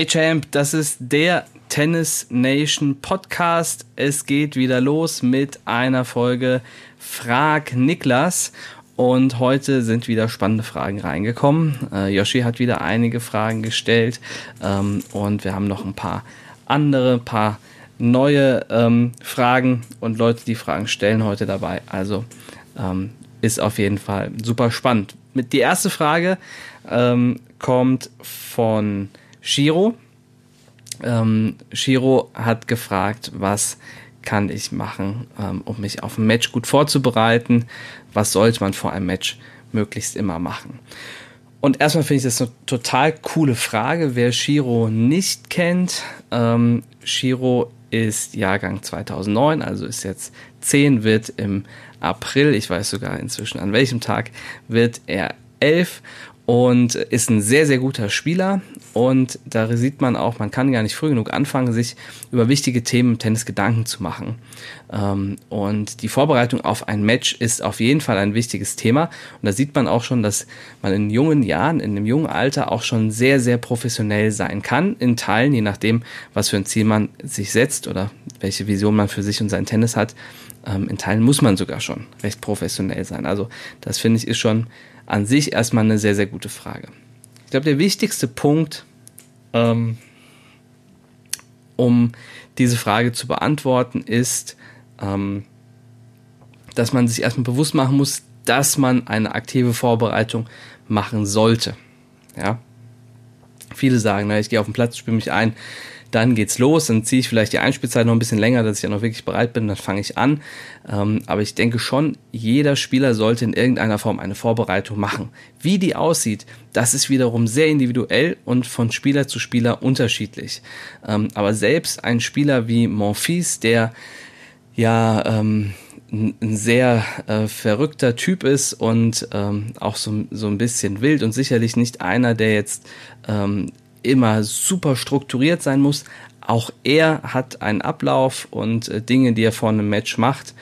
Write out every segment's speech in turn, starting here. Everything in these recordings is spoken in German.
Hey Champ, das ist der Tennis Nation Podcast. Es geht wieder los mit einer Folge Frag Niklas. Und heute sind wieder spannende Fragen reingekommen. Äh, Yoshi hat wieder einige Fragen gestellt. Ähm, und wir haben noch ein paar andere, paar neue ähm, Fragen und Leute, die Fragen stellen heute dabei. Also ähm, ist auf jeden Fall super spannend. Mit die erste Frage ähm, kommt von Shiro. Ähm, Shiro hat gefragt, was kann ich machen, ähm, um mich auf ein Match gut vorzubereiten? Was sollte man vor einem Match möglichst immer machen? Und erstmal finde ich das eine total coole Frage. Wer Shiro nicht kennt, ähm, Shiro ist Jahrgang 2009, also ist jetzt 10, wird im April, ich weiß sogar inzwischen an welchem Tag, wird er 11 und ist ein sehr, sehr guter Spieler. Und da sieht man auch, man kann gar nicht früh genug anfangen, sich über wichtige Themen im Tennis Gedanken zu machen. Ähm, und die Vorbereitung auf ein Match ist auf jeden Fall ein wichtiges Thema. Und da sieht man auch schon, dass man in jungen Jahren, in einem jungen Alter auch schon sehr, sehr professionell sein kann. In Teilen, je nachdem, was für ein Ziel man sich setzt oder welche Vision man für sich und sein Tennis hat. Ähm, in Teilen muss man sogar schon recht professionell sein. Also das finde ich ist schon an sich erstmal eine sehr, sehr gute Frage. Ich glaube, der wichtigste Punkt, ähm, um diese Frage zu beantworten, ist, ähm, dass man sich erstmal bewusst machen muss, dass man eine aktive Vorbereitung machen sollte. Ja? Viele sagen, na, ich gehe auf den Platz, spiele mich ein, dann geht's los, dann ziehe ich vielleicht die Einspielzeit noch ein bisschen länger, dass ich ja noch wirklich bereit bin, dann fange ich an. Ähm, aber ich denke schon, jeder Spieler sollte in irgendeiner Form eine Vorbereitung machen. Wie die aussieht, das ist wiederum sehr individuell und von Spieler zu Spieler unterschiedlich. Ähm, aber selbst ein Spieler wie Monfils, der ja ähm, ein sehr äh, verrückter Typ ist und ähm, auch so, so ein bisschen wild und sicherlich nicht einer, der jetzt ähm, immer super strukturiert sein muss. Auch er hat einen Ablauf und äh, Dinge, die er vor einem Match macht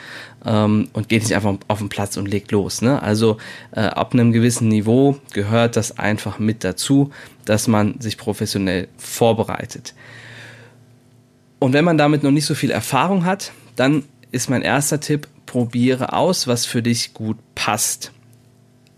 ähm, und geht nicht einfach auf den Platz und legt los. Ne? Also äh, ab einem gewissen Niveau gehört das einfach mit dazu, dass man sich professionell vorbereitet. Und wenn man damit noch nicht so viel Erfahrung hat, dann ist mein erster Tipp, probiere aus, was für dich gut passt.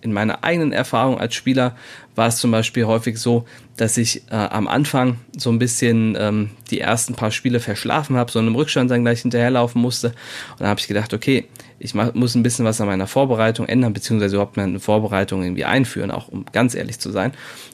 In meiner eigenen Erfahrung als Spieler war es zum Beispiel häufig so, dass ich äh, am Anfang so ein bisschen ähm, die ersten paar Spiele verschlafen habe, so in einem Rückstand dann gleich hinterherlaufen musste. Und dann habe ich gedacht, okay, ich mach, muss ein bisschen was an meiner Vorbereitung ändern, beziehungsweise überhaupt meine Vorbereitung irgendwie einführen, auch um ganz ehrlich zu sein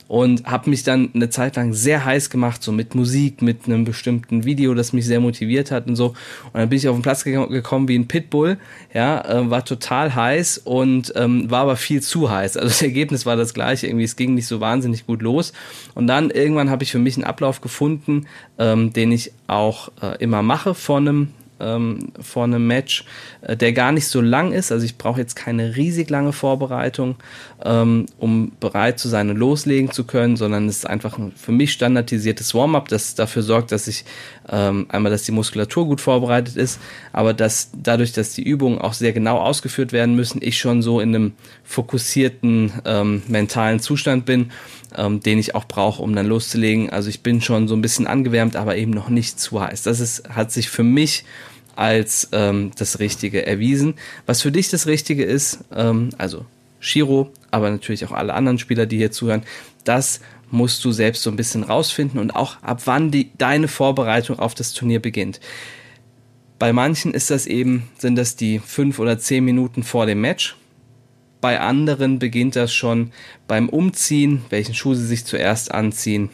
und habe mich dann eine Zeit lang sehr heiß gemacht, so mit Musik, mit einem bestimmten Video, das mich sehr motiviert hat und so. Und dann bin ich auf den Platz gekommen wie ein Pitbull, ja, äh, war total heiß und ähm, war aber viel zu heiß. Also das Ergebnis war das gleiche, irgendwie es ging nicht so wahnsinnig gut los. Und dann irgendwann habe ich für mich einen Ablauf gefunden, ähm, den ich auch äh, immer mache vor einem ähm, vor einem Match, äh, der gar nicht so lang ist. Also ich brauche jetzt keine riesig lange Vorbereitung, ähm, um bereit zu sein und loslegen zu können, sondern es ist einfach ein für mich standardisiertes Warm-up, das dafür sorgt, dass ich ähm, einmal, dass die Muskulatur gut vorbereitet ist, aber dass dadurch, dass die Übungen auch sehr genau ausgeführt werden müssen, ich schon so in einem fokussierten ähm, mentalen Zustand bin, ähm, den ich auch brauche, um dann loszulegen. Also ich bin schon so ein bisschen angewärmt, aber eben noch nicht zu heiß. Das ist, hat sich für mich als ähm, das Richtige erwiesen. Was für dich das Richtige ist, ähm, also Shiro, aber natürlich auch alle anderen Spieler, die hier zuhören, das musst du selbst so ein bisschen rausfinden und auch ab wann die, deine Vorbereitung auf das Turnier beginnt. Bei manchen ist das eben, sind das die fünf oder zehn Minuten vor dem Match. Bei anderen beginnt das schon beim Umziehen, welchen Schuh sie sich zuerst anziehen,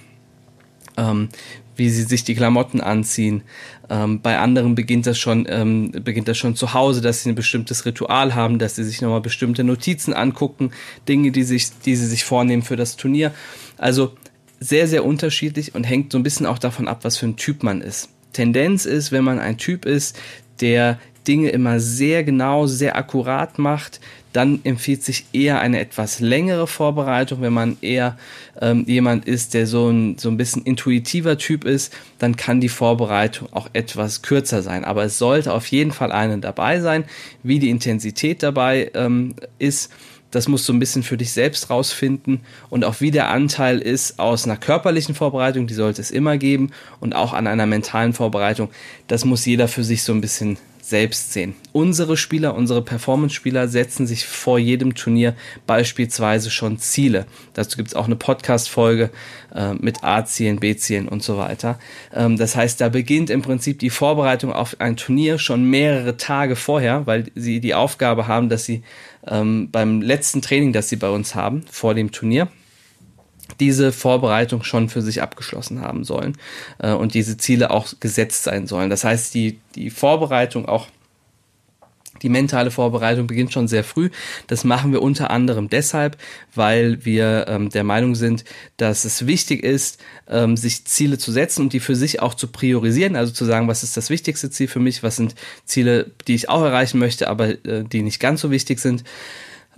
ähm, wie sie sich die Klamotten anziehen. Ähm, bei anderen beginnt das schon, ähm, beginnt das schon zu Hause, dass sie ein bestimmtes Ritual haben, dass sie sich nochmal bestimmte Notizen angucken, Dinge, die sich, die sie sich vornehmen für das Turnier. Also sehr, sehr unterschiedlich und hängt so ein bisschen auch davon ab, was für ein Typ man ist. Tendenz ist, wenn man ein Typ ist, der Dinge immer sehr genau, sehr akkurat macht, dann empfiehlt sich eher eine etwas längere Vorbereitung. Wenn man eher ähm, jemand ist, der so ein, so ein bisschen intuitiver Typ ist, dann kann die Vorbereitung auch etwas kürzer sein. Aber es sollte auf jeden Fall eine dabei sein. Wie die Intensität dabei ähm, ist, das musst du ein bisschen für dich selbst rausfinden und auch wie der Anteil ist aus einer körperlichen Vorbereitung, die sollte es immer geben und auch an einer mentalen Vorbereitung. Das muss jeder für sich so ein bisschen selbst sehen. Unsere Spieler, unsere Performance-Spieler setzen sich vor jedem Turnier beispielsweise schon Ziele. Dazu gibt es auch eine Podcast-Folge äh, mit A-Zielen, B-Zielen und so weiter. Ähm, das heißt, da beginnt im Prinzip die Vorbereitung auf ein Turnier schon mehrere Tage vorher, weil sie die Aufgabe haben, dass sie ähm, beim letzten Training, das sie bei uns haben, vor dem Turnier, diese Vorbereitung schon für sich abgeschlossen haben sollen äh, und diese Ziele auch gesetzt sein sollen. Das heißt, die, die Vorbereitung auch die mentale Vorbereitung beginnt schon sehr früh. Das machen wir unter anderem deshalb, weil wir ähm, der Meinung sind, dass es wichtig ist, ähm, sich Ziele zu setzen und die für sich auch zu priorisieren. Also zu sagen, was ist das wichtigste Ziel für mich, was sind Ziele, die ich auch erreichen möchte, aber äh, die nicht ganz so wichtig sind.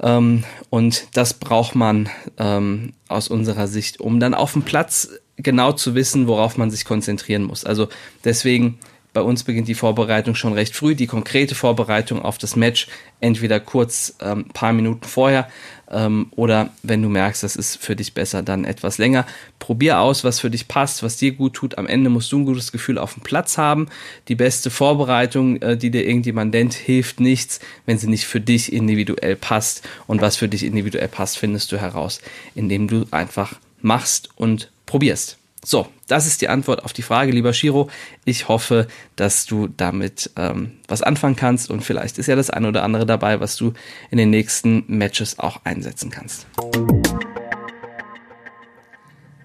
Ähm, und das braucht man ähm, aus unserer Sicht, um dann auf dem Platz genau zu wissen, worauf man sich konzentrieren muss. Also deswegen bei uns beginnt die Vorbereitung schon recht früh, die konkrete Vorbereitung auf das Match entweder kurz ähm, paar Minuten vorher ähm, oder wenn du merkst, das ist für dich besser, dann etwas länger. Probier aus, was für dich passt, was dir gut tut. Am Ende musst du ein gutes Gefühl auf dem Platz haben. Die beste Vorbereitung, äh, die dir irgendjemand nennt, hilft nichts, wenn sie nicht für dich individuell passt. Und was für dich individuell passt, findest du heraus, indem du einfach machst und probierst. So, das ist die Antwort auf die Frage, lieber Shiro. Ich hoffe, dass du damit ähm, was anfangen kannst und vielleicht ist ja das eine oder andere dabei, was du in den nächsten Matches auch einsetzen kannst.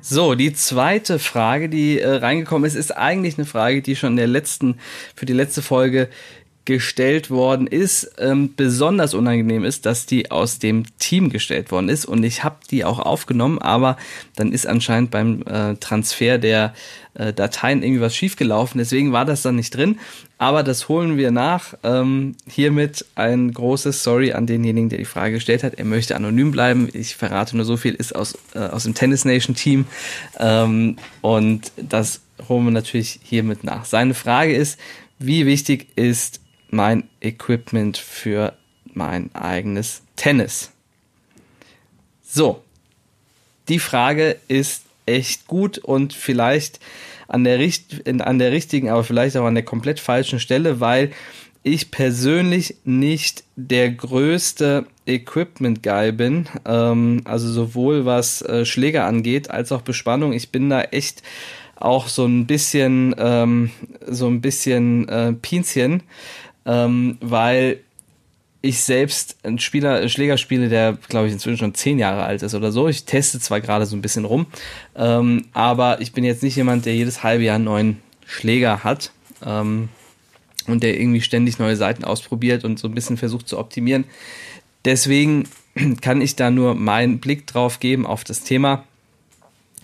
So, die zweite Frage, die äh, reingekommen ist, ist eigentlich eine Frage, die schon in der letzten, für die letzte Folge gestellt worden ist, ähm, besonders unangenehm ist, dass die aus dem Team gestellt worden ist und ich habe die auch aufgenommen, aber dann ist anscheinend beim äh, Transfer der äh, Dateien irgendwie was schiefgelaufen, deswegen war das dann nicht drin, aber das holen wir nach. Ähm, hiermit ein großes Sorry an denjenigen, der die Frage gestellt hat. Er möchte anonym bleiben. Ich verrate nur so viel, ist aus, äh, aus dem Tennis Nation Team ähm, und das holen wir natürlich hiermit nach. Seine Frage ist, wie wichtig ist mein Equipment für mein eigenes Tennis? So, die Frage ist echt gut und vielleicht an der, an der richtigen, aber vielleicht auch an der komplett falschen Stelle, weil ich persönlich nicht der größte Equipment-Guy bin. Ähm, also sowohl was äh, Schläger angeht, als auch Bespannung. Ich bin da echt auch so ein bisschen, ähm, so ein bisschen äh, Pinzchen ähm, weil ich selbst einen Spieler, einen Schläger spiele, der, glaube ich, inzwischen schon zehn Jahre alt ist oder so. Ich teste zwar gerade so ein bisschen rum, ähm, aber ich bin jetzt nicht jemand, der jedes halbe Jahr einen neuen Schläger hat ähm, und der irgendwie ständig neue Seiten ausprobiert und so ein bisschen versucht zu optimieren. Deswegen kann ich da nur meinen Blick drauf geben auf das Thema.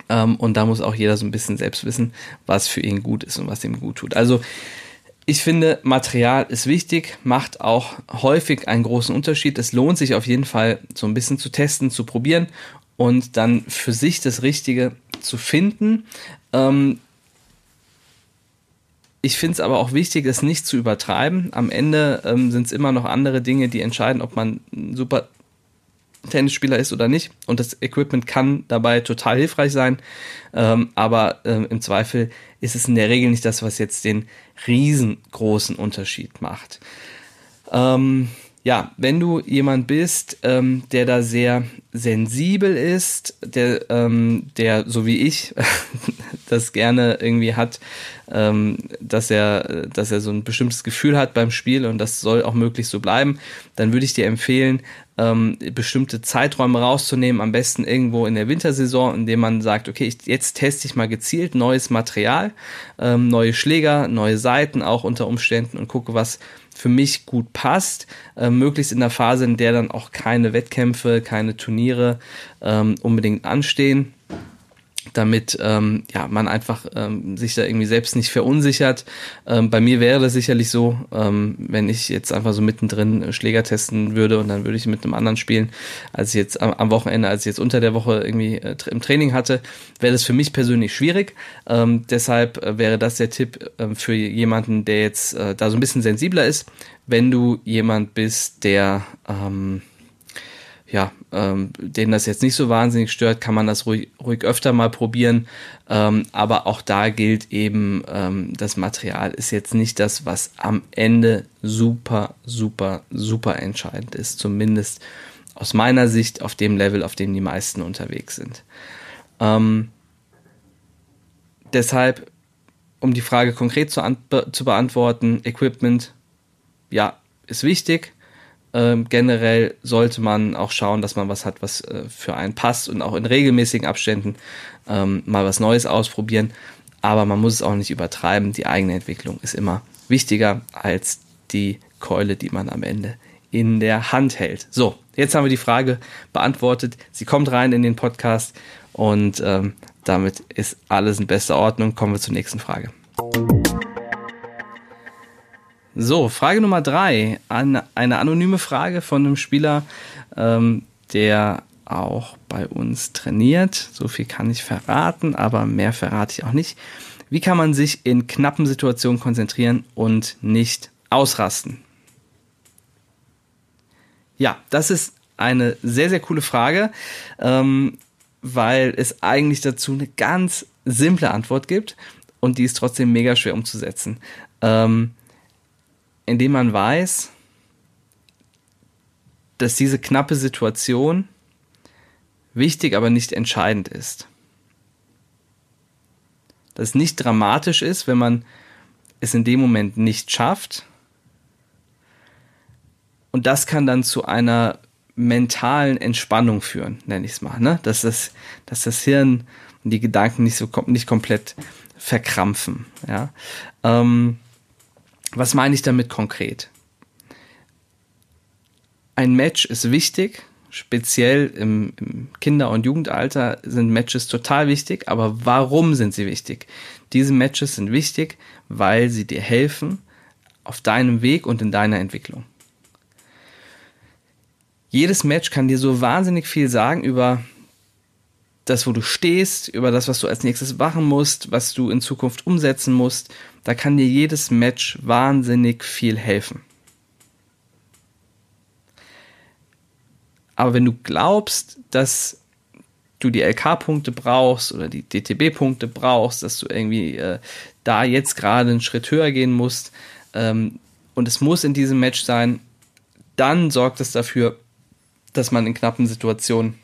Ähm, und da muss auch jeder so ein bisschen selbst wissen, was für ihn gut ist und was ihm gut tut. Also ich finde, Material ist wichtig, macht auch häufig einen großen Unterschied. Es lohnt sich auf jeden Fall, so ein bisschen zu testen, zu probieren und dann für sich das Richtige zu finden. Ähm ich finde es aber auch wichtig, es nicht zu übertreiben. Am Ende ähm, sind es immer noch andere Dinge, die entscheiden, ob man ein super Tennisspieler ist oder nicht. Und das Equipment kann dabei total hilfreich sein. Ähm, aber ähm, im Zweifel ist es in der Regel nicht das, was jetzt den riesengroßen Unterschied macht. Ähm, ja, wenn du jemand bist, ähm, der da sehr sensibel ist, der, ähm, der so wie ich das gerne irgendwie hat, ähm, dass er, dass er so ein bestimmtes Gefühl hat beim Spiel und das soll auch möglichst so bleiben, dann würde ich dir empfehlen, ähm, bestimmte Zeiträume rauszunehmen, am besten irgendwo in der Wintersaison, indem man sagt, okay, ich, jetzt teste ich mal gezielt neues Material, ähm, neue Schläger, neue Seiten auch unter Umständen und gucke, was für mich gut passt, äh, möglichst in der Phase, in der dann auch keine Wettkämpfe, keine Turniere ähm, unbedingt anstehen damit ähm, ja, man einfach ähm, sich da irgendwie selbst nicht verunsichert. Ähm, bei mir wäre das sicherlich so, ähm, wenn ich jetzt einfach so mittendrin Schläger testen würde und dann würde ich mit einem anderen spielen, als ich jetzt am, am Wochenende, als ich jetzt unter der Woche irgendwie äh, im Training hatte, wäre das für mich persönlich schwierig. Ähm, deshalb äh, wäre das der Tipp äh, für jemanden, der jetzt äh, da so ein bisschen sensibler ist, wenn du jemand bist, der ähm, ja, ähm, denen das jetzt nicht so wahnsinnig stört, kann man das ruhig, ruhig öfter mal probieren. Ähm, aber auch da gilt eben, ähm, das Material ist jetzt nicht das, was am Ende super, super, super entscheidend ist. Zumindest aus meiner Sicht auf dem Level, auf dem die meisten unterwegs sind. Ähm, deshalb, um die Frage konkret zu, zu beantworten, Equipment, ja, ist wichtig ähm, generell sollte man auch schauen, dass man was hat, was äh, für einen passt und auch in regelmäßigen Abständen ähm, mal was Neues ausprobieren. Aber man muss es auch nicht übertreiben. Die eigene Entwicklung ist immer wichtiger als die Keule, die man am Ende in der Hand hält. So, jetzt haben wir die Frage beantwortet. Sie kommt rein in den Podcast und ähm, damit ist alles in bester Ordnung. Kommen wir zur nächsten Frage. So, Frage Nummer drei. Eine, eine anonyme Frage von einem Spieler, ähm, der auch bei uns trainiert. So viel kann ich verraten, aber mehr verrate ich auch nicht. Wie kann man sich in knappen Situationen konzentrieren und nicht ausrasten? Ja, das ist eine sehr, sehr coole Frage, ähm, weil es eigentlich dazu eine ganz simple Antwort gibt und die ist trotzdem mega schwer umzusetzen. Ähm, indem man weiß, dass diese knappe Situation wichtig, aber nicht entscheidend ist. Dass es nicht dramatisch ist, wenn man es in dem Moment nicht schafft. Und das kann dann zu einer mentalen Entspannung führen, nenne ich es mal. Ne? Dass, das, dass das Hirn und die Gedanken nicht so nicht komplett verkrampfen. Ja? Ähm, was meine ich damit konkret? Ein Match ist wichtig, speziell im, im, Kinder- und Jugendalter sind Matches total wichtig, aber warum sind sie wichtig? Diese Matches sind wichtig, weil sie dir helfen auf deinem Weg und in deiner Entwicklung. Jedes Match kann dir so wahnsinnig viel sagen über das, wo du stehst, über das, was du als nächstes machen musst, was du in Zukunft umsetzen musst, da kann dir jedes Match wahnsinnig viel helfen. Aber wenn du glaubst, dass du die LK-Punkte brauchst oder die DTB-Punkte brauchst, dass du irgendwie äh, da jetzt gerade einen Schritt höher gehen musst ähm, und es muss in diesem Match sein, dann sorgt es dafür, dass man in knappen Situationen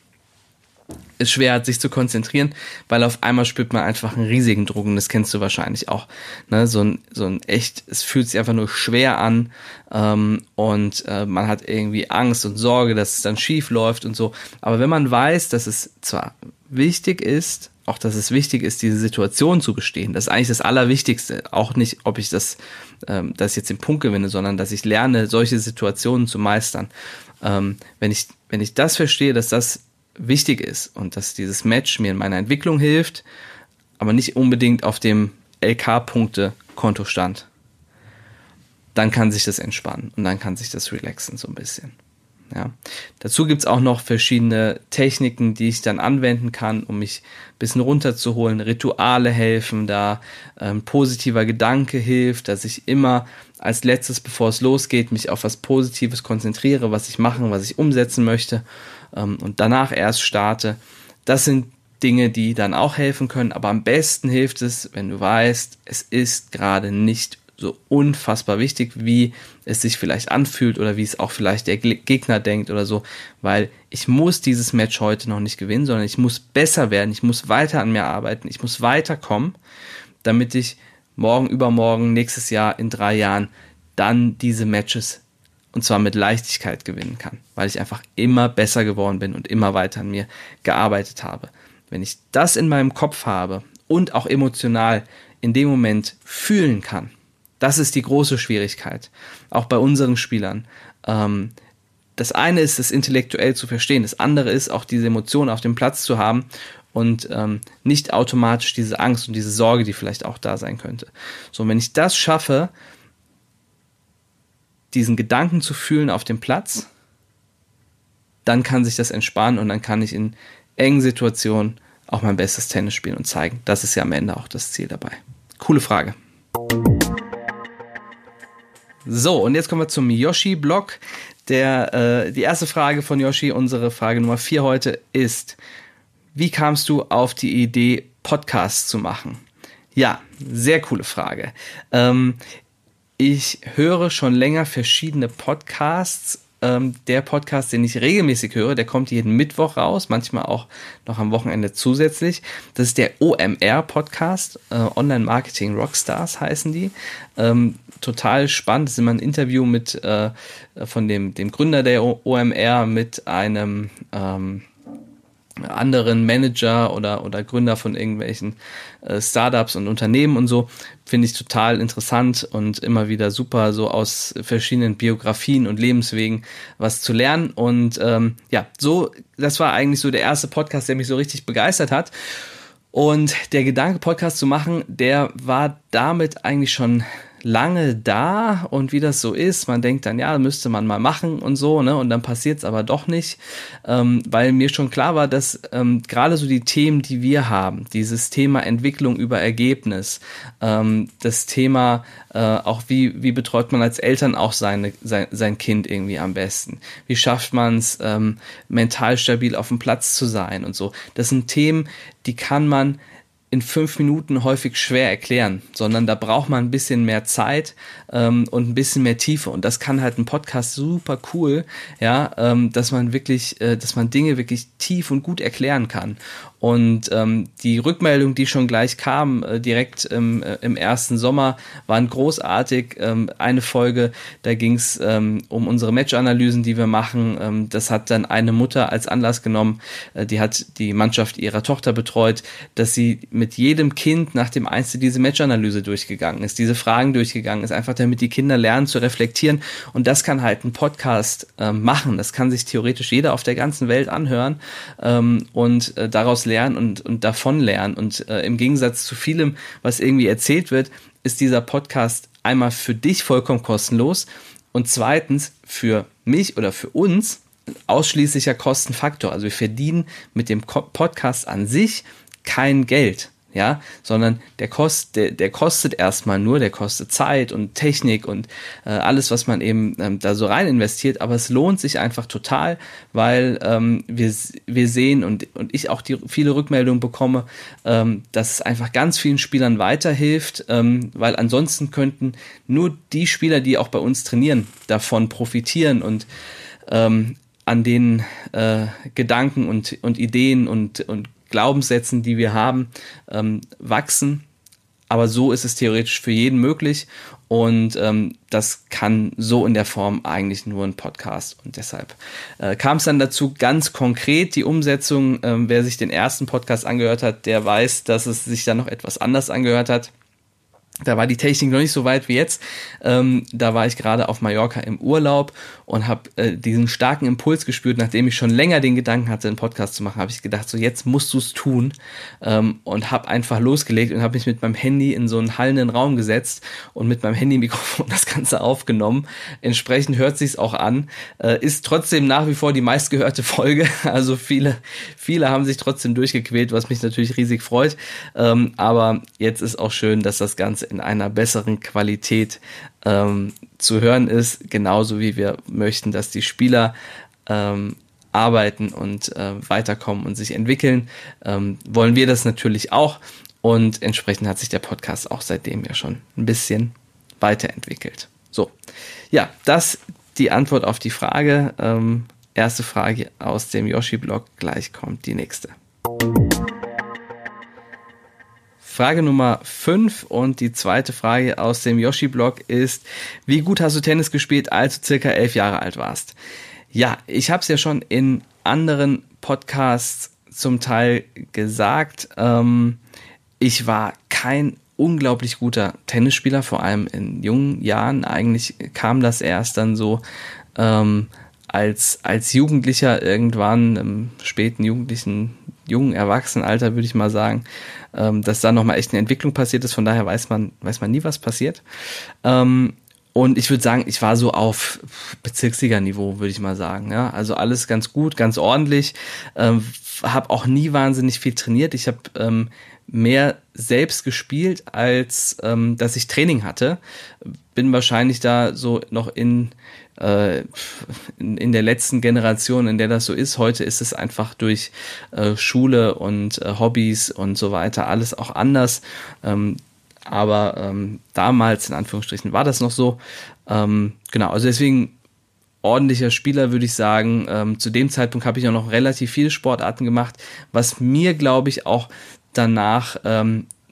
es schwer hat, sich zu konzentrieren, weil auf einmal spürt man einfach einen riesigen Druck und das kennst du wahrscheinlich auch. Ne? So, ein, so ein echt, es fühlt sich einfach nur schwer an ähm, und äh, man hat irgendwie Angst und Sorge, dass es dann schief läuft und so. Aber wenn man weiß, dass es zwar wichtig ist, auch dass es wichtig ist, diese Situation zu bestehen, das ist eigentlich das Allerwichtigste. Auch nicht, ob ich das, ähm, das jetzt den Punkt gewinne, sondern dass ich lerne, solche Situationen zu meistern. Ähm, wenn ich, wenn ich das verstehe, dass das wichtig ist und dass dieses Match mir in meiner Entwicklung hilft, aber nicht unbedingt auf dem LK-Punkte-Konto stand, dann kann sich das entspannen und dann kann sich das relaxen so ein bisschen. Ja. Dazu gibt's auch noch verschiedene Techniken, die ich dann anwenden kann, um mich ein bisschen runterzuholen. Rituale helfen da, ähm, positiver Gedanke hilft, dass ich immer als letztes, bevor es losgeht, mich auf was Positives konzentriere, was ich machen, was ich umsetzen möchte ähm, und danach erst starte. Das sind Dinge, die dann auch helfen können, aber am besten hilft es, wenn du weißt, es ist gerade nicht so unfassbar wichtig, wie es sich vielleicht anfühlt oder wie es auch vielleicht der Gegner denkt oder so, weil ich muss dieses Match heute noch nicht gewinnen, sondern ich muss besser werden, ich muss weiter an mir arbeiten, ich muss weiterkommen, damit ich morgen, übermorgen, nächstes Jahr, in drei Jahren dann diese Matches und zwar mit Leichtigkeit gewinnen kann, weil ich einfach immer besser geworden bin und immer weiter an mir gearbeitet habe. Wenn ich das in meinem Kopf habe und auch emotional in dem Moment fühlen kann, das ist die große Schwierigkeit, auch bei unseren Spielern. Ähm, das eine ist, es intellektuell zu verstehen, das andere ist auch diese Emotionen auf dem Platz zu haben und ähm, nicht automatisch diese Angst und diese Sorge, die vielleicht auch da sein könnte. So, wenn ich das schaffe, diesen Gedanken zu fühlen auf dem Platz, dann kann sich das entspannen und dann kann ich in engen Situationen auch mein bestes Tennis spielen und zeigen. Das ist ja am Ende auch das Ziel dabei. Coole Frage. So, und jetzt kommen wir zum Yoshi-Blog. Äh, die erste Frage von Yoshi, unsere Frage Nummer vier heute ist, wie kamst du auf die Idee, Podcasts zu machen? Ja, sehr coole Frage. Ähm, ich höre schon länger verschiedene Podcasts. Ähm, der Podcast, den ich regelmäßig höre, der kommt jeden Mittwoch raus, manchmal auch noch am Wochenende zusätzlich. Das ist der OMR-Podcast, äh, Online Marketing Rockstars heißen die. Ähm, total spannend. Das ist immer ein Interview mit äh, von dem, dem Gründer der OMR mit einem ähm, anderen Manager oder, oder Gründer von irgendwelchen äh, Startups und Unternehmen und so, finde ich total interessant und immer wieder super, so aus verschiedenen Biografien und Lebenswegen was zu lernen. Und ähm, ja, so, das war eigentlich so der erste Podcast, der mich so richtig begeistert hat. Und der Gedanke, Podcast zu machen, der war damit eigentlich schon lange da und wie das so ist, man denkt dann, ja, müsste man mal machen und so, ne? Und dann passiert es aber doch nicht, ähm, weil mir schon klar war, dass ähm, gerade so die Themen, die wir haben, dieses Thema Entwicklung über Ergebnis, ähm, das Thema äh, auch wie, wie betreut man als Eltern auch seine, sein, sein Kind irgendwie am besten? Wie schafft man es, ähm, mental stabil auf dem Platz zu sein und so? Das sind Themen, die kann man in fünf Minuten häufig schwer erklären, sondern da braucht man ein bisschen mehr Zeit ähm, und ein bisschen mehr Tiefe. Und das kann halt ein Podcast super cool, ja, ähm, dass man wirklich, äh, dass man Dinge wirklich tief und gut erklären kann. Und ähm, die Rückmeldung, die schon gleich kam, äh, direkt ähm, äh, im ersten Sommer, waren großartig. Ähm, eine Folge, da ging es ähm, um unsere Match-Analysen, die wir machen. Ähm, das hat dann eine Mutter als Anlass genommen, äh, die hat die Mannschaft ihrer Tochter betreut, dass sie mit jedem Kind nach dem Einzel diese Match-Analyse durchgegangen ist, diese Fragen durchgegangen ist, einfach damit die Kinder lernen zu reflektieren. Und das kann halt ein Podcast ähm, machen. Das kann sich theoretisch jeder auf der ganzen Welt anhören ähm, und äh, daraus lernen und, und davon lernen. Und äh, im Gegensatz zu vielem, was irgendwie erzählt wird, ist dieser Podcast einmal für dich vollkommen kostenlos und zweitens für mich oder für uns ausschließlicher Kostenfaktor. Also wir verdienen mit dem Podcast an sich kein Geld ja, sondern der, kost, der, der kostet erstmal nur, der kostet Zeit und Technik und äh, alles, was man eben ähm, da so rein investiert, aber es lohnt sich einfach total, weil ähm, wir, wir sehen und, und ich auch die viele Rückmeldungen bekomme, ähm, dass es einfach ganz vielen Spielern weiterhilft, ähm, weil ansonsten könnten nur die Spieler, die auch bei uns trainieren, davon profitieren und ähm, an den äh, Gedanken und, und Ideen und, und Glaubenssätzen, die wir haben, ähm, wachsen. Aber so ist es theoretisch für jeden möglich und ähm, das kann so in der Form eigentlich nur ein Podcast. Und deshalb äh, kam es dann dazu ganz konkret die Umsetzung. Ähm, wer sich den ersten Podcast angehört hat, der weiß, dass es sich dann noch etwas anders angehört hat. Da war die Technik noch nicht so weit wie jetzt. Ähm, da war ich gerade auf Mallorca im Urlaub und habe äh, diesen starken Impuls gespürt, nachdem ich schon länger den Gedanken hatte, einen Podcast zu machen, habe ich gedacht, so jetzt musst du es tun ähm, und habe einfach losgelegt und habe mich mit meinem Handy in so einen hallenden Raum gesetzt und mit meinem Handy-Mikrofon das Ganze aufgenommen. Entsprechend hört sich's auch an. Äh, ist trotzdem nach wie vor die meistgehörte Folge. Also viele, viele haben sich trotzdem durchgequält, was mich natürlich riesig freut. Ähm, aber jetzt ist auch schön, dass das Ganze in einer besseren Qualität ähm, zu hören ist, genauso wie wir möchten, dass die Spieler ähm, arbeiten und äh, weiterkommen und sich entwickeln, ähm, wollen wir das natürlich auch. Und entsprechend hat sich der Podcast auch seitdem ja schon ein bisschen weiterentwickelt. So, ja, das die Antwort auf die Frage. Ähm, erste Frage aus dem Yoshi-Blog, gleich kommt die nächste. Frage Nummer 5 und die zweite Frage aus dem Yoshi-Blog ist, wie gut hast du Tennis gespielt, als du circa elf Jahre alt warst? Ja, ich habe es ja schon in anderen Podcasts zum Teil gesagt. Ähm, ich war kein unglaublich guter Tennisspieler, vor allem in jungen Jahren. Eigentlich kam das erst dann so ähm, als, als Jugendlicher irgendwann im späten jugendlichen, jungen Erwachsenenalter, würde ich mal sagen, ähm, dass da nochmal echt eine Entwicklung passiert ist. Von daher weiß man, weiß man nie, was passiert. Ähm, und ich würde sagen, ich war so auf Bezirksliga-Niveau, würde ich mal sagen. Ja? Also alles ganz gut, ganz ordentlich. Ähm, habe auch nie wahnsinnig viel trainiert. Ich habe ähm, mehr selbst gespielt, als ähm, dass ich Training hatte. Bin wahrscheinlich da so noch in, in, in, der letzten Generation, in der das so ist. Heute ist es einfach durch äh, Schule und äh, Hobbys und so weiter alles auch anders. Ähm, aber ähm, damals, in Anführungsstrichen, war das noch so. Ähm, genau, also deswegen ordentlicher Spieler, würde ich sagen. Zu dem Zeitpunkt habe ich auch noch relativ viele Sportarten gemacht, was mir, glaube ich, auch danach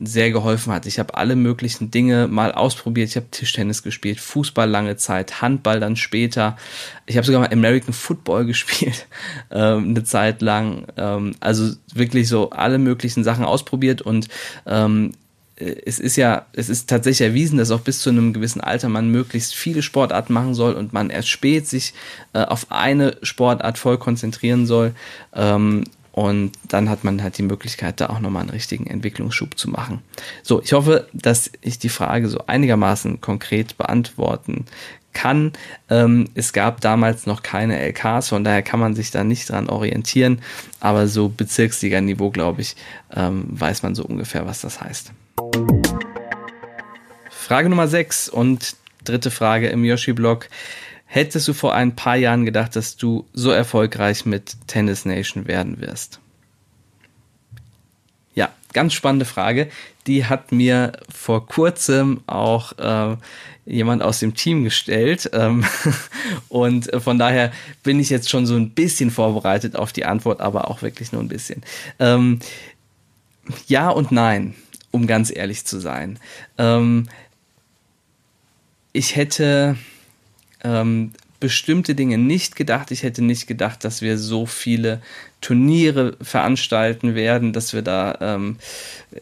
sehr geholfen hat. Ich habe alle möglichen Dinge mal ausprobiert. Ich habe Tischtennis gespielt, Fußball lange Zeit, Handball dann später. Ich habe sogar mal American Football gespielt, ähm, eine Zeit lang. Ähm, also wirklich so alle möglichen Sachen ausprobiert und ähm, es ist ja, es ist tatsächlich erwiesen, dass auch bis zu einem gewissen Alter man möglichst viele Sportarten machen soll und man erst spät sich äh, auf eine Sportart voll konzentrieren soll. Ähm, und dann hat man halt die Möglichkeit, da auch nochmal einen richtigen Entwicklungsschub zu machen. So, ich hoffe, dass ich die Frage so einigermaßen konkret beantworten kann. Ähm, es gab damals noch keine LKs, von daher kann man sich da nicht dran orientieren. Aber so Bezirksliga-Niveau, glaube ich, ähm, weiß man so ungefähr, was das heißt. Frage Nummer 6 und dritte Frage im Yoshi-Blog. Hättest du vor ein paar Jahren gedacht, dass du so erfolgreich mit Tennis Nation werden wirst? Ja, ganz spannende Frage. Die hat mir vor kurzem auch äh, jemand aus dem Team gestellt. Ähm, und von daher bin ich jetzt schon so ein bisschen vorbereitet auf die Antwort, aber auch wirklich nur ein bisschen. Ähm, ja und nein, um ganz ehrlich zu sein. Ähm, ich hätte ähm, bestimmte Dinge nicht gedacht. Ich hätte nicht gedacht, dass wir so viele Turniere veranstalten werden, dass wir da ähm,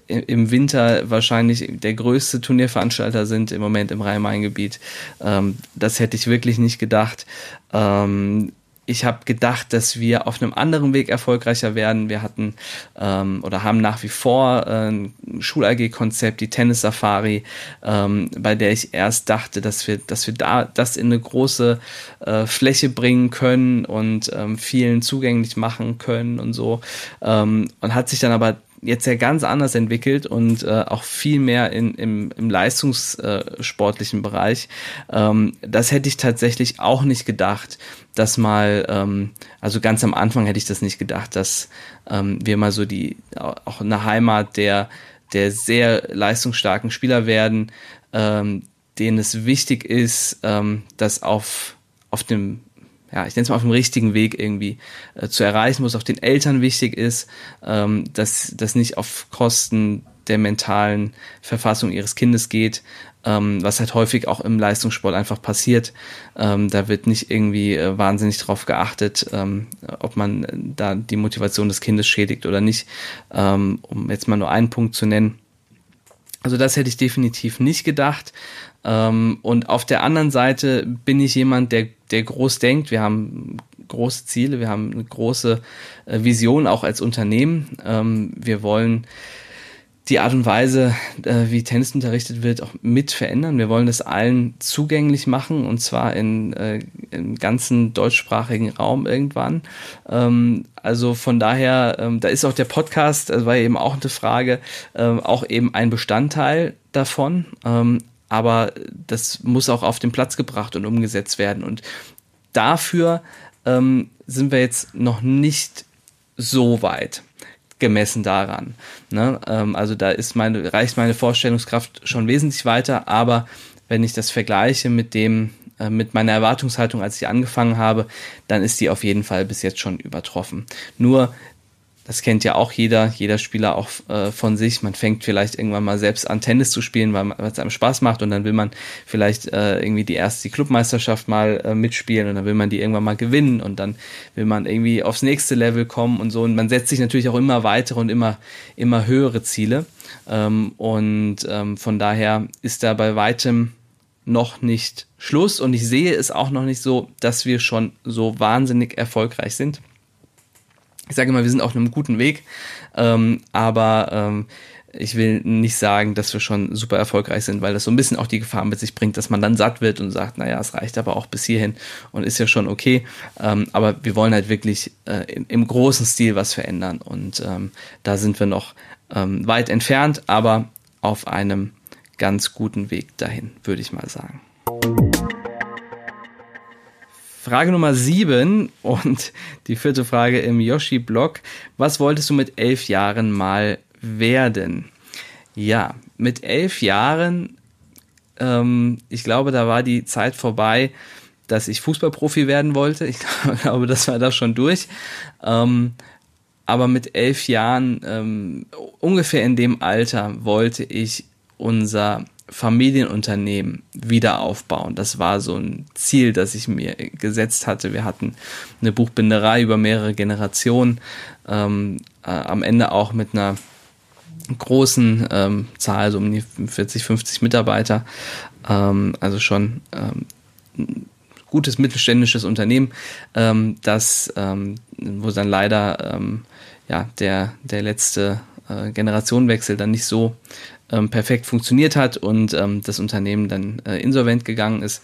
im Winter wahrscheinlich der größte Turnierveranstalter sind im Moment im Rhein-Main-Gebiet. Ähm, das hätte ich wirklich nicht gedacht. Ähm, ich habe gedacht, dass wir auf einem anderen Weg erfolgreicher werden. Wir hatten ähm, oder haben nach wie vor äh, ein Schul-AG-Konzept, die Tennis-Safari, ähm, bei der ich erst dachte, dass wir, dass wir da das in eine große äh, Fläche bringen können und ähm, vielen zugänglich machen können und so. Ähm, und hat sich dann aber jetzt ja ganz anders entwickelt und äh, auch viel mehr in, im, im leistungssportlichen Bereich. Ähm, das hätte ich tatsächlich auch nicht gedacht, dass mal, ähm, also ganz am Anfang hätte ich das nicht gedacht, dass ähm, wir mal so die, auch eine Heimat der, der sehr leistungsstarken Spieler werden, ähm, denen es wichtig ist, ähm, dass auf, auf dem ja, ich nenne es mal auf dem richtigen Weg irgendwie äh, zu erreichen, wo es auch den Eltern wichtig ist, ähm, dass das nicht auf Kosten der mentalen Verfassung ihres Kindes geht, ähm, was halt häufig auch im Leistungssport einfach passiert. Ähm, da wird nicht irgendwie äh, wahnsinnig drauf geachtet, ähm, ob man da die Motivation des Kindes schädigt oder nicht, ähm, um jetzt mal nur einen Punkt zu nennen. Also das hätte ich definitiv nicht gedacht. Ähm, und auf der anderen Seite bin ich jemand, der, der groß denkt. Wir haben große Ziele, wir haben eine große äh, Vision auch als Unternehmen. Ähm, wir wollen die Art und Weise, äh, wie Tennis unterrichtet wird, auch mit verändern. Wir wollen das allen zugänglich machen und zwar in, äh, im ganzen deutschsprachigen Raum irgendwann. Ähm, also von daher, ähm, da ist auch der Podcast, das war eben auch eine Frage, ähm, auch eben ein Bestandteil davon. Ähm, aber das muss auch auf den Platz gebracht und umgesetzt werden. Und dafür ähm, sind wir jetzt noch nicht so weit gemessen daran. Ne? Ähm, also da ist meine, reicht meine Vorstellungskraft schon wesentlich weiter, aber wenn ich das vergleiche mit dem, äh, mit meiner Erwartungshaltung, als ich angefangen habe, dann ist die auf jeden Fall bis jetzt schon übertroffen. Nur das kennt ja auch jeder, jeder Spieler auch äh, von sich. Man fängt vielleicht irgendwann mal selbst an, Tennis zu spielen, weil es einem Spaß macht und dann will man vielleicht äh, irgendwie die erste die Clubmeisterschaft mal äh, mitspielen und dann will man die irgendwann mal gewinnen und dann will man irgendwie aufs nächste Level kommen und so. Und man setzt sich natürlich auch immer weitere und immer, immer höhere Ziele. Ähm, und ähm, von daher ist da bei weitem noch nicht Schluss und ich sehe es auch noch nicht so, dass wir schon so wahnsinnig erfolgreich sind ich sage immer, wir sind auf einem guten Weg, ähm, aber ähm, ich will nicht sagen, dass wir schon super erfolgreich sind, weil das so ein bisschen auch die Gefahr mit sich bringt, dass man dann satt wird und sagt, naja, es reicht aber auch bis hierhin und ist ja schon okay. Ähm, aber wir wollen halt wirklich äh, im, im, großen Stil was verändern und ähm, da sind wir noch ähm, weit entfernt, aber auf einem ganz guten Weg dahin, würde ich mal sagen. Frage Nummer sieben und die vierte Frage im Yoshi-Blog. Was wolltest du mit elf Jahren mal werden? Ja, mit elf Jahren, ähm, ich glaube, da war die Zeit vorbei, dass ich Fußballprofi werden wollte. Ich glaube, das war da schon durch. Ähm, aber mit elf Jahren, ähm, ungefähr in dem Alter, wollte ich unser Familienunternehmen wieder aufbauen. Das war so ein Ziel, das ich mir gesetzt hatte. Wir hatten eine Buchbinderei über mehrere Generationen, ähm, äh, am Ende auch mit einer großen ähm, Zahl, so um die 40, 50 Mitarbeiter. Ähm, also schon ähm, ein gutes mittelständisches Unternehmen, ähm, das, ähm, wo dann leider ähm, ja, der, der letzte äh, Generationenwechsel dann nicht so ähm, perfekt funktioniert hat und ähm, das Unternehmen dann äh, insolvent gegangen ist.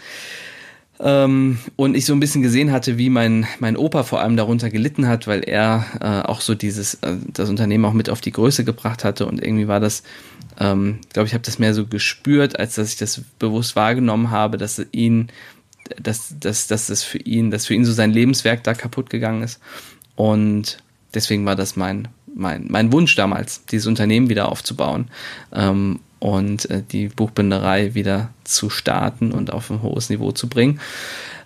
Ähm, und ich so ein bisschen gesehen hatte, wie mein, mein Opa vor allem darunter gelitten hat, weil er äh, auch so dieses, äh, das Unternehmen auch mit auf die Größe gebracht hatte und irgendwie war das, ähm, glaube ich, habe das mehr so gespürt, als dass ich das bewusst wahrgenommen habe, dass ihn, dass, dass, dass das für ihn, dass für ihn so sein Lebenswerk da kaputt gegangen ist. Und deswegen war das mein, mein, mein Wunsch damals, dieses Unternehmen wieder aufzubauen ähm, und äh, die Buchbinderei wieder zu starten und auf ein hohes Niveau zu bringen.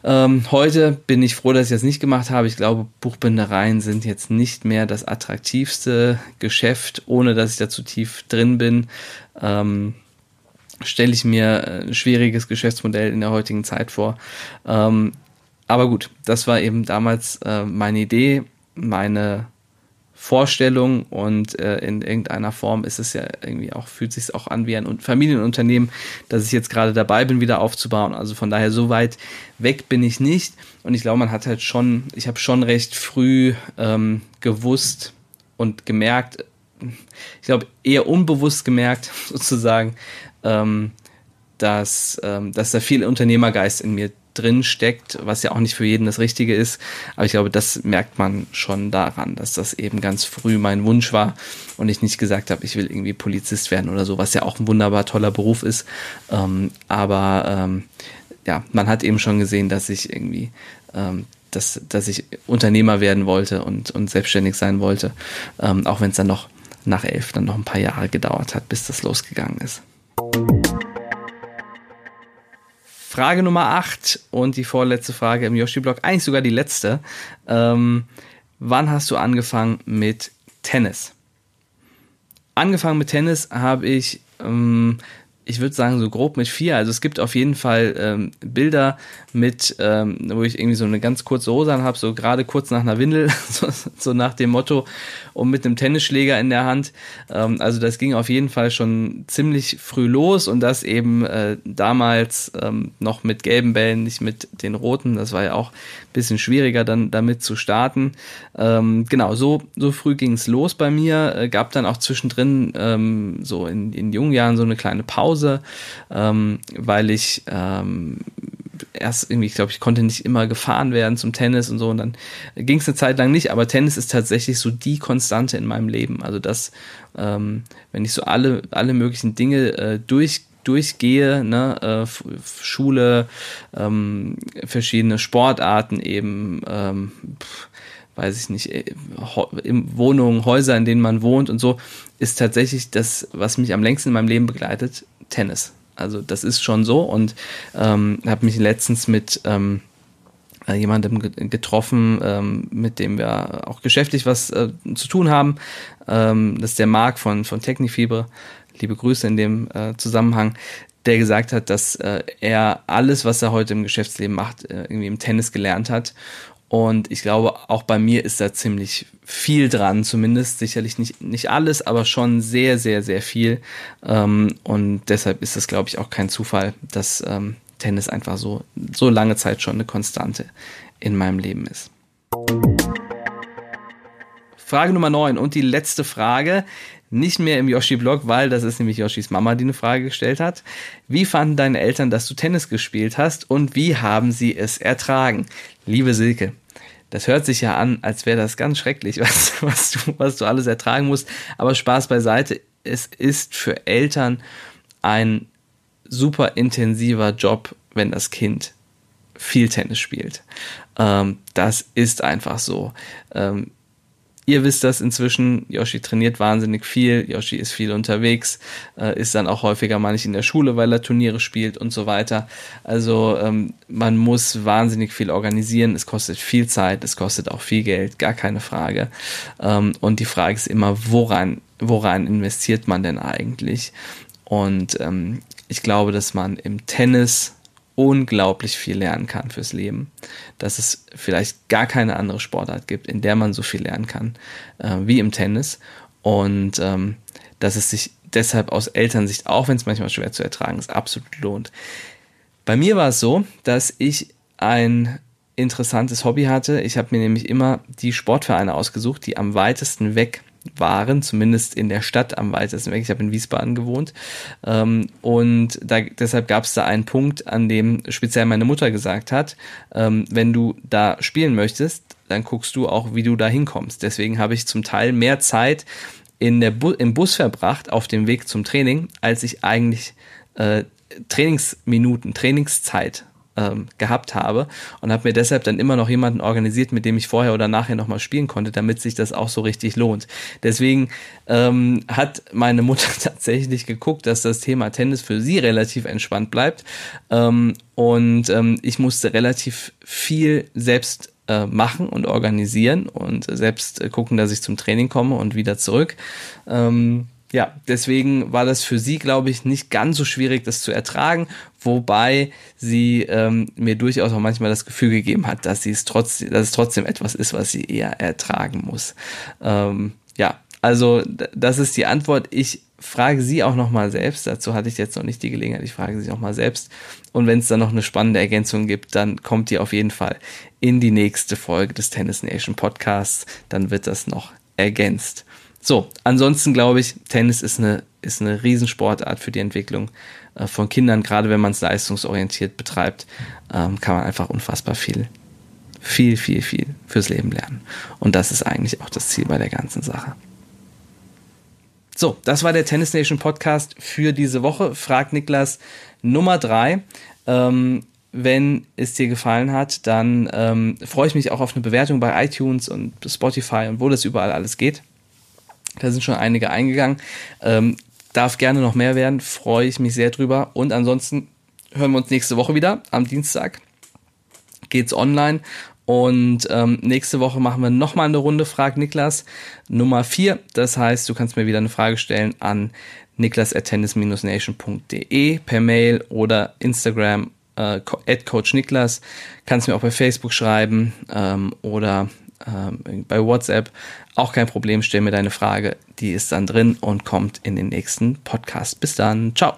Ähm, heute bin ich froh, dass ich das nicht gemacht habe. Ich glaube, Buchbindereien sind jetzt nicht mehr das attraktivste Geschäft, ohne dass ich da zu tief drin bin. Ähm, stelle ich mir ein schwieriges Geschäftsmodell in der heutigen Zeit vor. Ähm, aber gut, das war eben damals äh, meine Idee, meine Vorstellung und äh, in irgendeiner Form ist es ja irgendwie auch, fühlt sich auch an wie ein Familienunternehmen, dass ich jetzt gerade dabei bin, wieder aufzubauen. Also von daher so weit weg bin ich nicht. Und ich glaube, man hat halt schon, ich habe schon recht früh ähm, gewusst und gemerkt, ich glaube eher unbewusst gemerkt sozusagen, ähm, dass, ähm, dass da viel Unternehmergeist in mir drin steckt, was ja auch nicht für jeden das Richtige ist. Aber ich glaube, das merkt man schon daran, dass das eben ganz früh mein Wunsch war und ich nicht gesagt habe, ich will irgendwie Polizist werden oder so, was ja auch ein wunderbar toller Beruf ist. Ähm, aber ähm, ja, man hat eben schon gesehen, dass ich irgendwie, ähm, dass, dass ich Unternehmer werden wollte und, und selbstständig sein wollte, ähm, auch wenn es dann noch nach elf dann noch ein paar Jahre gedauert hat, bis das losgegangen ist. Frage Nummer 8 und die vorletzte Frage im Yoshi-Blog, eigentlich sogar die letzte. Ähm, wann hast du angefangen mit Tennis? Angefangen mit Tennis habe ich ähm, ich würde sagen, so grob mit vier. Also es gibt auf jeden Fall ähm, Bilder mit, ähm, wo ich irgendwie so eine ganz kurze Hose an habe, so gerade kurz nach einer Windel, so, so, nach dem Motto, und mit einem Tennisschläger in der Hand. Ähm, also das ging auf jeden Fall schon ziemlich früh los und das eben äh, damals ähm, noch mit gelben Bällen, nicht mit den roten. Das war ja auch ein bisschen schwieriger dann damit zu starten. Ähm, genau, so, so früh ging es los bei mir. Äh, gab dann auch zwischendrin ähm, so in, in jungen Jahren so eine kleine Pause Hause, ähm, weil ich ähm, erst irgendwie, ich glaube, ich konnte nicht immer gefahren werden zum Tennis und so und dann ging es eine Zeit lang nicht, aber Tennis ist tatsächlich so die Konstante in meinem Leben. Also das, ähm, wenn ich so alle, alle möglichen Dinge äh, durch durchgehe, ne, äh, Schule, ähm, verschiedene Sportarten eben, ähm, pff, weiß ich nicht, äh, Wohnungen, Häuser, in denen man wohnt und so, ist tatsächlich das, was mich am längsten in meinem Leben begleitet, Tennis. Also das ist schon so und ähm, habe mich letztens mit ähm, äh, jemandem getroffen, ähm, mit dem wir auch geschäftlich was äh, zu tun haben. Ähm, das ist der Marc von, von Technifibre. Liebe Grüße in dem äh, Zusammenhang der gesagt hat, dass äh, er alles, was er heute im Geschäftsleben macht, äh, irgendwie im Tennis gelernt hat und ich glaube, auch bei mir ist da ziemlich viel dran, zumindest sicherlich nicht, nicht alles, aber schon sehr, sehr, sehr viel. Ähm, und deshalb ist es, glaube ich, auch kein Zufall, dass ähm, Tennis einfach so, so lange Zeit schon eine Konstante in meinem Leben ist. Frage Nummer 9 und die letzte Frage nicht mehr im Yoshi-Blog, weil das ist nämlich Yoshis Mama, die eine Frage gestellt hat. Wie fanden deine Eltern, dass du Tennis gespielt hast und wie haben sie es ertragen? Liebe Silke, das hört sich ja an, als wäre das ganz schrecklich, was, was, du, was du alles ertragen musst. Aber Spaß beiseite, es ist für Eltern ein super intensiver Job, wenn das Kind viel Tennis spielt. Ähm, das ist einfach so. Ähm, Ihr wisst das inzwischen, Yoshi trainiert wahnsinnig viel, Yoshi ist viel unterwegs, äh, ist dann auch häufiger mal nicht in der Schule, weil er Turniere spielt und so weiter. Also ähm, man muss wahnsinnig viel organisieren, es kostet viel Zeit, es kostet auch viel Geld, gar keine Frage. Ähm, und die Frage ist immer, woran, woran investiert man denn eigentlich? Und ähm, ich glaube, dass man im Tennis unglaublich viel lernen kann fürs Leben. Dass es vielleicht gar keine andere Sportart gibt, in der man so viel lernen kann äh, wie im Tennis. Und ähm, dass es sich deshalb aus Elternsicht, auch wenn es manchmal schwer zu ertragen ist, absolut lohnt. Bei mir war es so, dass ich ein interessantes Hobby hatte. Ich habe mir nämlich immer die Sportvereine ausgesucht, die am weitesten weg waren, zumindest in der Stadt am weitesten weg. Ich habe in Wiesbaden gewohnt. Ähm, und da, deshalb gab es da einen Punkt, an dem speziell meine Mutter gesagt hat, ähm, wenn du da spielen möchtest, dann guckst du auch, wie du da hinkommst. Deswegen habe ich zum Teil mehr Zeit in der Bu im Bus verbracht auf dem Weg zum Training, als ich eigentlich äh, Trainingsminuten, Trainingszeit ähm, gehabt habe und habe mir deshalb dann immer noch jemanden organisiert, mit dem ich vorher oder nachher nochmal spielen konnte, damit sich das auch so richtig lohnt. Deswegen ähm, hat meine Mutter tatsächlich geguckt, dass das Thema Tennis für sie relativ entspannt bleibt ähm, und ähm, ich musste relativ viel selbst äh, machen und organisieren und selbst äh, gucken, dass ich zum Training komme und wieder zurück. Ähm, ja, deswegen war das für sie, glaube ich, nicht ganz so schwierig, das zu ertragen, wobei sie ähm, mir durchaus auch manchmal das Gefühl gegeben hat, dass sie es trotzdem, dass es trotzdem etwas ist, was sie eher ertragen muss. Ähm, ja, also das ist die Antwort. Ich frage sie auch noch mal selbst. Dazu hatte ich jetzt noch nicht die Gelegenheit. Ich frage sie auch mal selbst. Und wenn es dann noch eine spannende Ergänzung gibt, dann kommt die auf jeden Fall in die nächste Folge des Tennis Nation Podcasts. Dann wird das noch ergänzt. So, ansonsten glaube ich, Tennis ist eine, ist eine Riesensportart für die Entwicklung äh, von Kindern, gerade wenn man es leistungsorientiert betreibt, ähm, kann man einfach unfassbar viel, viel, viel, viel fürs Leben lernen. Und das ist eigentlich auch das Ziel bei der ganzen Sache. So, das war der Tennis Nation Podcast für diese Woche. Frag Niklas Nummer drei. Ähm, wenn es dir gefallen hat, dann ähm, freue ich mich auch auf eine Bewertung bei iTunes und Spotify und wo das überall alles geht. Da sind schon einige eingegangen. Ähm, darf gerne noch mehr werden, freue ich mich sehr drüber. Und ansonsten hören wir uns nächste Woche wieder. Am Dienstag geht's online. Und ähm, nächste Woche machen wir nochmal eine Runde Frag Niklas Nummer 4. Das heißt, du kannst mir wieder eine Frage stellen an niklas.tennis-nation.de per Mail oder Instagram äh, at Coach Niklas. Kannst mir auch bei Facebook schreiben ähm, oder ähm, bei WhatsApp. Auch kein Problem, stell mir deine Frage, die ist dann drin und kommt in den nächsten Podcast. Bis dann, ciao.